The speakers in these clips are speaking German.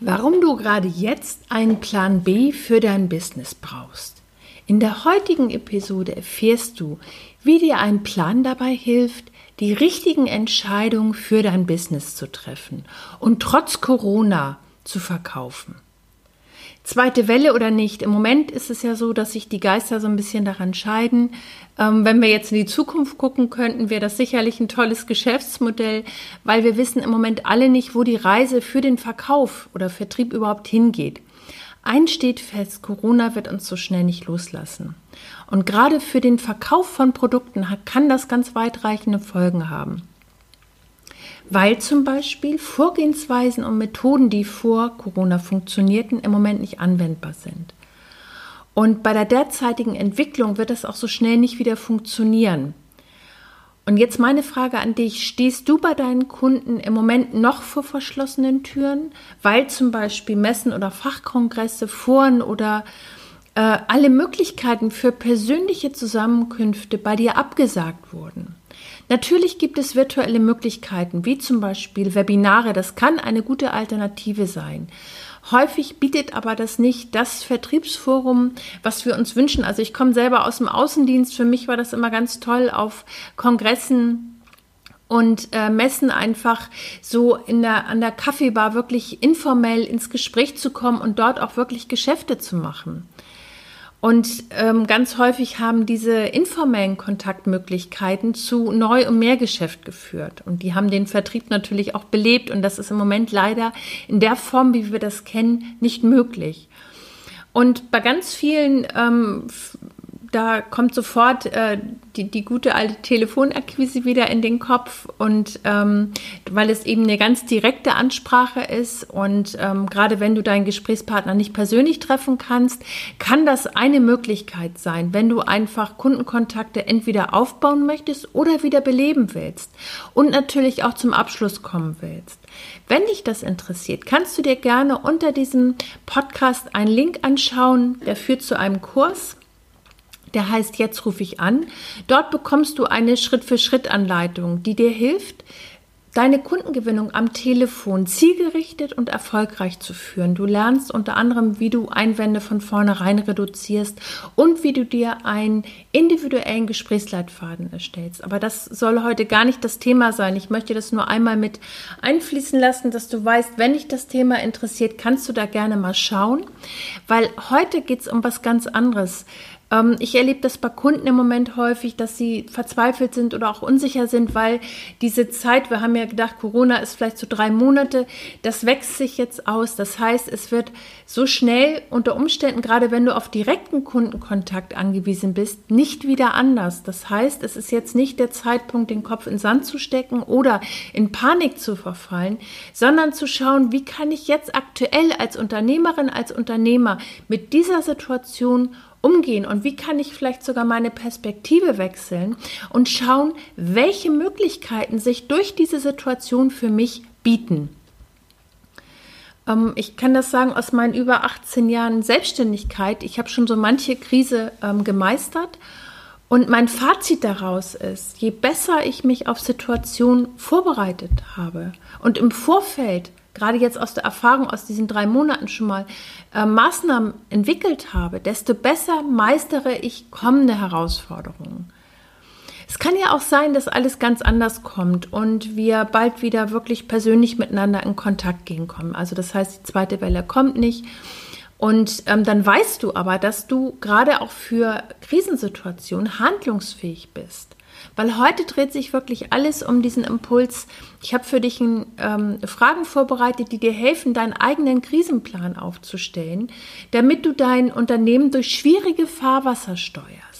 Warum du gerade jetzt einen Plan B für dein Business brauchst. In der heutigen Episode erfährst du, wie dir ein Plan dabei hilft, die richtigen Entscheidungen für dein Business zu treffen und trotz Corona zu verkaufen zweite Welle oder nicht. Im Moment ist es ja so, dass sich die Geister so ein bisschen daran scheiden. Ähm, wenn wir jetzt in die Zukunft gucken könnten, wäre das sicherlich ein tolles Geschäftsmodell, weil wir wissen im Moment alle nicht, wo die Reise für den Verkauf oder Vertrieb überhaupt hingeht. Eins steht fest, Corona wird uns so schnell nicht loslassen. Und gerade für den Verkauf von Produkten kann das ganz weitreichende Folgen haben weil zum Beispiel Vorgehensweisen und Methoden, die vor Corona funktionierten, im Moment nicht anwendbar sind. Und bei der derzeitigen Entwicklung wird das auch so schnell nicht wieder funktionieren. Und jetzt meine Frage an dich, stehst du bei deinen Kunden im Moment noch vor verschlossenen Türen, weil zum Beispiel Messen oder Fachkongresse, Foren oder äh, alle Möglichkeiten für persönliche Zusammenkünfte bei dir abgesagt wurden? Natürlich gibt es virtuelle Möglichkeiten, wie zum Beispiel Webinare. Das kann eine gute Alternative sein. Häufig bietet aber das nicht das Vertriebsforum, was wir uns wünschen. Also ich komme selber aus dem Außendienst. Für mich war das immer ganz toll auf Kongressen und äh, Messen einfach so in der, an der Kaffeebar wirklich informell ins Gespräch zu kommen und dort auch wirklich Geschäfte zu machen. Und ähm, ganz häufig haben diese informellen Kontaktmöglichkeiten zu Neu- und Mehrgeschäft geführt. Und die haben den Vertrieb natürlich auch belebt. Und das ist im Moment leider in der Form, wie wir das kennen, nicht möglich. Und bei ganz vielen ähm, da kommt sofort äh, die, die gute alte Telefonakquise wieder in den Kopf und ähm, weil es eben eine ganz direkte Ansprache ist und ähm, gerade wenn du deinen Gesprächspartner nicht persönlich treffen kannst, kann das eine Möglichkeit sein, wenn du einfach Kundenkontakte entweder aufbauen möchtest oder wieder beleben willst und natürlich auch zum Abschluss kommen willst. Wenn dich das interessiert, kannst du dir gerne unter diesem Podcast einen Link anschauen, der führt zu einem Kurs der heißt Jetzt rufe ich an. Dort bekommst du eine Schritt-für-Schritt-Anleitung, die dir hilft, deine Kundengewinnung am Telefon zielgerichtet und erfolgreich zu führen. Du lernst unter anderem, wie du Einwände von vornherein reduzierst und wie du dir einen individuellen Gesprächsleitfaden erstellst. Aber das soll heute gar nicht das Thema sein. Ich möchte das nur einmal mit einfließen lassen, dass du weißt, wenn dich das Thema interessiert, kannst du da gerne mal schauen, weil heute geht es um was ganz anderes. Ähm, ich erlebe das bei Kunden im Moment häufig, dass sie verzweifelt sind oder auch unsicher sind, weil diese Zeit, wir haben ja gedacht, Corona ist vielleicht so drei Monate, das wächst sich jetzt aus. Das heißt, es wird so schnell unter Umständen, gerade wenn du auf direkten Kundenkontakt angewiesen bist, nicht wieder anders. Das heißt, es ist jetzt nicht der Zeitpunkt, den Kopf in Sand zu stecken oder in Panik zu verfallen, sondern zu schauen, wie kann ich jetzt aktuell als Unternehmerin, als Unternehmer mit dieser Situation umgehen und wie kann ich vielleicht sogar meine Perspektive wechseln und schauen, welche Möglichkeiten sich durch diese Situation für mich bieten. Ähm, ich kann das sagen aus meinen über 18 Jahren Selbstständigkeit. Ich habe schon so manche Krise ähm, gemeistert. Und mein Fazit daraus ist, je besser ich mich auf Situationen vorbereitet habe und im Vorfeld gerade jetzt aus der Erfahrung aus diesen drei Monaten schon mal äh, Maßnahmen entwickelt habe, desto besser meistere ich kommende Herausforderungen. Es kann ja auch sein, dass alles ganz anders kommt und wir bald wieder wirklich persönlich miteinander in Kontakt gehen kommen. Also das heißt, die zweite Welle kommt nicht. Und ähm, dann weißt du aber, dass du gerade auch für Krisensituationen handlungsfähig bist. Weil heute dreht sich wirklich alles um diesen Impuls. Ich habe für dich ein, ähm, Fragen vorbereitet, die dir helfen, deinen eigenen Krisenplan aufzustellen, damit du dein Unternehmen durch schwierige Fahrwasser steuerst.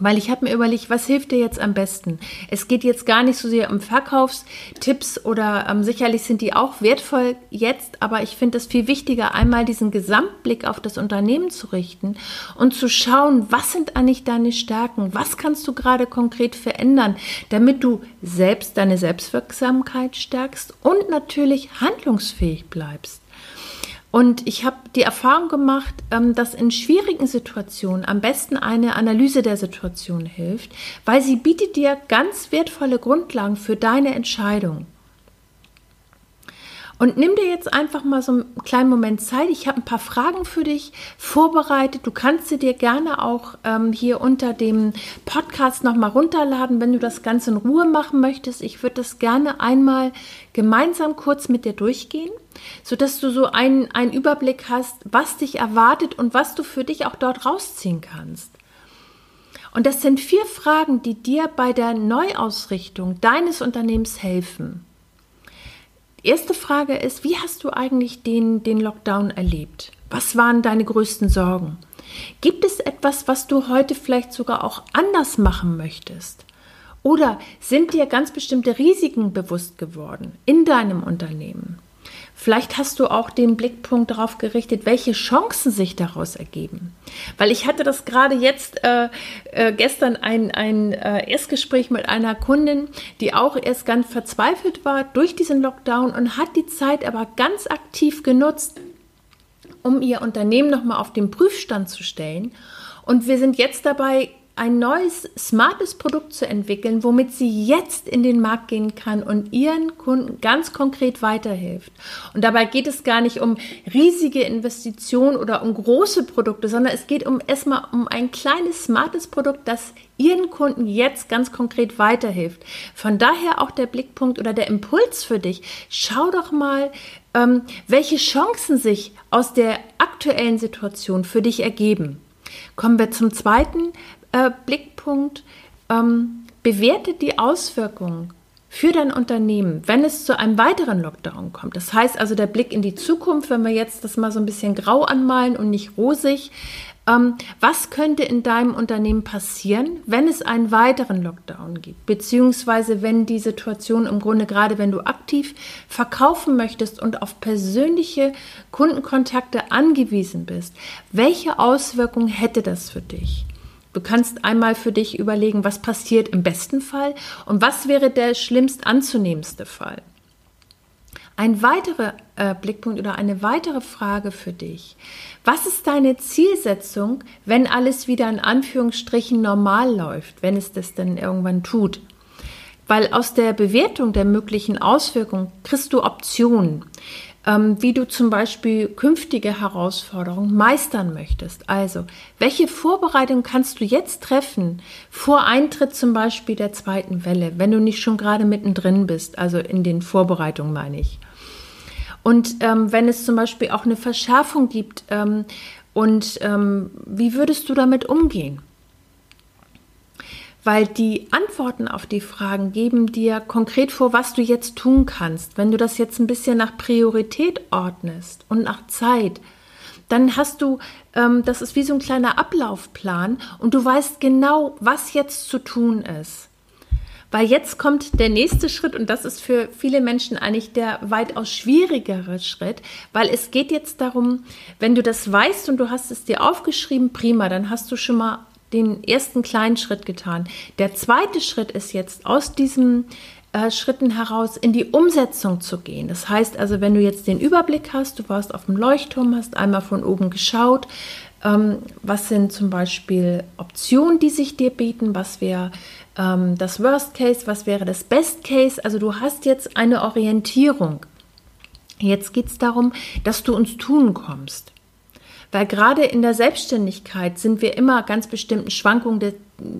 Weil ich habe mir überlegt, was hilft dir jetzt am besten? Es geht jetzt gar nicht so sehr um Verkaufstipps oder ähm, sicherlich sind die auch wertvoll jetzt, aber ich finde es viel wichtiger, einmal diesen Gesamtblick auf das Unternehmen zu richten und zu schauen, was sind eigentlich deine Stärken? Was kannst du gerade konkret verändern, damit du selbst deine Selbstwirksamkeit stärkst und natürlich handlungsfähig bleibst? Und ich habe die Erfahrung gemacht, ähm, dass in schwierigen Situationen am besten eine Analyse der Situation hilft, weil sie bietet dir ganz wertvolle Grundlagen für deine Entscheidung. Und nimm dir jetzt einfach mal so einen kleinen Moment Zeit. Ich habe ein paar Fragen für dich vorbereitet. Du kannst sie dir gerne auch ähm, hier unter dem Podcast nochmal runterladen, wenn du das Ganze in Ruhe machen möchtest. Ich würde das gerne einmal gemeinsam kurz mit dir durchgehen, sodass du so einen, einen Überblick hast, was dich erwartet und was du für dich auch dort rausziehen kannst. Und das sind vier Fragen, die dir bei der Neuausrichtung deines Unternehmens helfen. Erste Frage ist, wie hast du eigentlich den, den Lockdown erlebt? Was waren deine größten Sorgen? Gibt es etwas, was du heute vielleicht sogar auch anders machen möchtest? Oder sind dir ganz bestimmte Risiken bewusst geworden in deinem Unternehmen? Vielleicht hast du auch den Blickpunkt darauf gerichtet, welche Chancen sich daraus ergeben. Weil ich hatte das gerade jetzt äh, äh, gestern ein, ein äh, Erstgespräch mit einer Kundin, die auch erst ganz verzweifelt war durch diesen Lockdown und hat die Zeit aber ganz aktiv genutzt, um ihr Unternehmen nochmal auf den Prüfstand zu stellen. Und wir sind jetzt dabei, ein neues, smartes Produkt zu entwickeln, womit sie jetzt in den Markt gehen kann und ihren Kunden ganz konkret weiterhilft. Und dabei geht es gar nicht um riesige Investitionen oder um große Produkte, sondern es geht um erstmal um ein kleines, smartes Produkt, das ihren Kunden jetzt ganz konkret weiterhilft. Von daher auch der Blickpunkt oder der Impuls für dich. Schau doch mal, ähm, welche Chancen sich aus der aktuellen Situation für dich ergeben. Kommen wir zum zweiten äh, Blickpunkt, ähm, bewertet die Auswirkungen für dein Unternehmen, wenn es zu einem weiteren Lockdown kommt. Das heißt also der Blick in die Zukunft, wenn wir jetzt das mal so ein bisschen grau anmalen und nicht rosig. Ähm, was könnte in deinem Unternehmen passieren, wenn es einen weiteren Lockdown gibt? Beziehungsweise wenn die Situation im Grunde gerade, wenn du aktiv verkaufen möchtest und auf persönliche Kundenkontakte angewiesen bist, welche Auswirkungen hätte das für dich? Du kannst einmal für dich überlegen, was passiert im besten Fall und was wäre der schlimmst anzunehmendste Fall. Ein weiterer äh, Blickpunkt oder eine weitere Frage für dich. Was ist deine Zielsetzung, wenn alles wieder in Anführungsstrichen normal läuft, wenn es das denn irgendwann tut? Weil aus der Bewertung der möglichen Auswirkungen kriegst du Optionen ähm, wie du zum Beispiel künftige Herausforderungen meistern möchtest. Also, welche Vorbereitung kannst du jetzt treffen vor Eintritt zum Beispiel der zweiten Welle, wenn du nicht schon gerade mittendrin bist, also in den Vorbereitungen meine ich. Und ähm, wenn es zum Beispiel auch eine Verschärfung gibt, ähm, und ähm, wie würdest du damit umgehen? Weil die Antworten auf die Fragen geben dir konkret vor, was du jetzt tun kannst. Wenn du das jetzt ein bisschen nach Priorität ordnest und nach Zeit, dann hast du, ähm, das ist wie so ein kleiner Ablaufplan und du weißt genau, was jetzt zu tun ist. Weil jetzt kommt der nächste Schritt und das ist für viele Menschen eigentlich der weitaus schwierigere Schritt, weil es geht jetzt darum, wenn du das weißt und du hast es dir aufgeschrieben, prima, dann hast du schon mal den ersten kleinen Schritt getan. Der zweite Schritt ist jetzt aus diesen äh, Schritten heraus in die Umsetzung zu gehen. Das heißt also, wenn du jetzt den Überblick hast, du warst auf dem Leuchtturm, hast einmal von oben geschaut, ähm, was sind zum Beispiel Optionen, die sich dir bieten, was wäre ähm, das Worst Case, was wäre das Best Case. Also du hast jetzt eine Orientierung. Jetzt geht es darum, dass du ins Tun kommst. Weil gerade in der Selbstständigkeit sind wir immer ganz bestimmten Schwankungen de,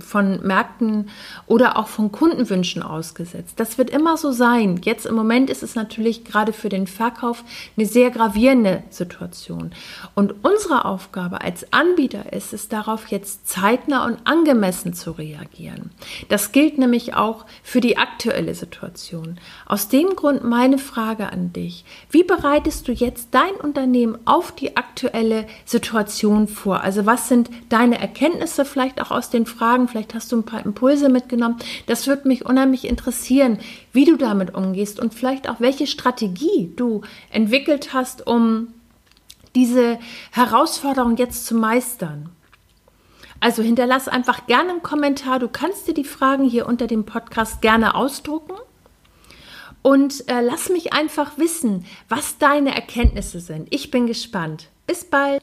von Märkten oder auch von Kundenwünschen ausgesetzt. Das wird immer so sein. Jetzt im Moment ist es natürlich gerade für den Verkauf eine sehr gravierende Situation. Und unsere Aufgabe als Anbieter ist es darauf, jetzt zeitnah und angemessen zu reagieren. Das gilt nämlich auch für die aktuelle Situation. Aus dem Grund meine Frage an dich. Wie bereitest du jetzt dein Unternehmen auf die aktuelle Situation vor? Also was sind deine Erkenntnisse vielleicht auch aus den Fragen, Fragen, vielleicht hast du ein paar Impulse mitgenommen. Das würde mich unheimlich interessieren, wie du damit umgehst und vielleicht auch welche Strategie du entwickelt hast, um diese Herausforderung jetzt zu meistern. Also hinterlass einfach gerne einen Kommentar. Du kannst dir die Fragen hier unter dem Podcast gerne ausdrucken. Und äh, lass mich einfach wissen, was deine Erkenntnisse sind. Ich bin gespannt. Bis bald.